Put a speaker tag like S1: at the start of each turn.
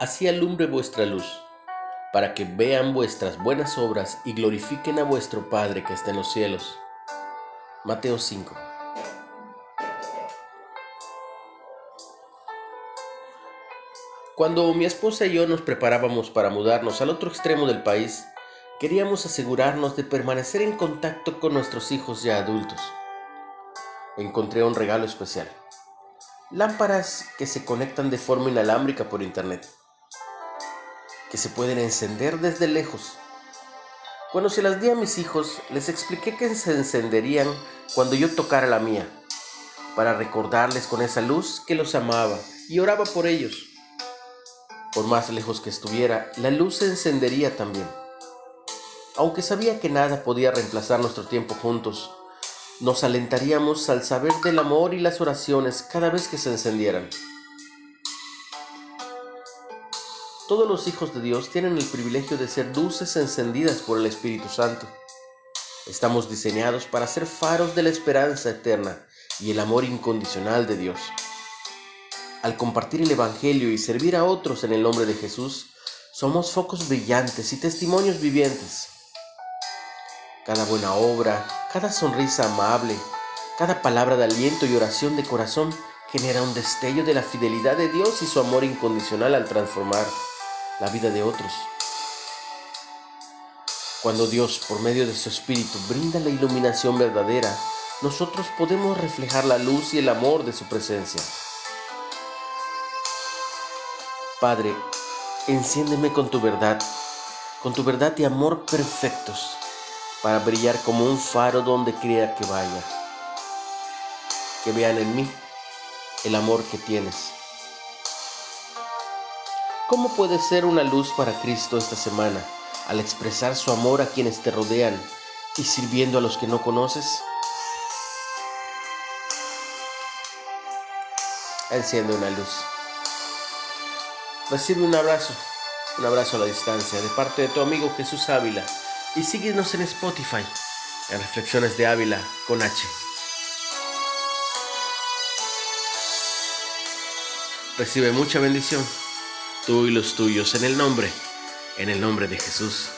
S1: así alumbre vuestra luz, para que vean vuestras buenas obras y glorifiquen a vuestro Padre que está en los cielos. Mateo 5. Cuando mi esposa y yo nos preparábamos para mudarnos al otro extremo del país, queríamos asegurarnos de permanecer en contacto con nuestros hijos ya adultos. Encontré un regalo especial. Lámparas que se conectan de forma inalámbrica por internet, que se pueden encender desde lejos. Cuando se las di a mis hijos, les expliqué que se encenderían cuando yo tocara la mía, para recordarles con esa luz que los amaba y oraba por ellos. Por más lejos que estuviera, la luz se encendería también. Aunque sabía que nada podía reemplazar nuestro tiempo juntos, nos alentaríamos al saber del amor y las oraciones cada vez que se encendieran. Todos los hijos de Dios tienen el privilegio de ser luces encendidas por el Espíritu Santo. Estamos diseñados para ser faros de la esperanza eterna y el amor incondicional de Dios. Al compartir el Evangelio y servir a otros en el nombre de Jesús, somos focos brillantes y testimonios vivientes. Cada buena obra, cada sonrisa amable, cada palabra de aliento y oración de corazón genera un destello de la fidelidad de Dios y su amor incondicional al transformar la vida de otros. Cuando Dios, por medio de su Espíritu, brinda la iluminación verdadera, nosotros podemos reflejar la luz y el amor de su presencia. Padre, enciéndeme con tu verdad, con tu verdad y amor perfectos, para brillar como un faro donde quiera que vaya. Que vean en mí el amor que tienes. ¿Cómo puedes ser una luz para Cristo esta semana al expresar su amor a quienes te rodean y sirviendo a los que no conoces? Enciende una luz. Recibe un abrazo, un abrazo a la distancia de parte de tu amigo Jesús Ávila y síguenos en Spotify, en Reflexiones de Ávila con H. Recibe mucha bendición, tú y los tuyos, en el nombre, en el nombre de Jesús.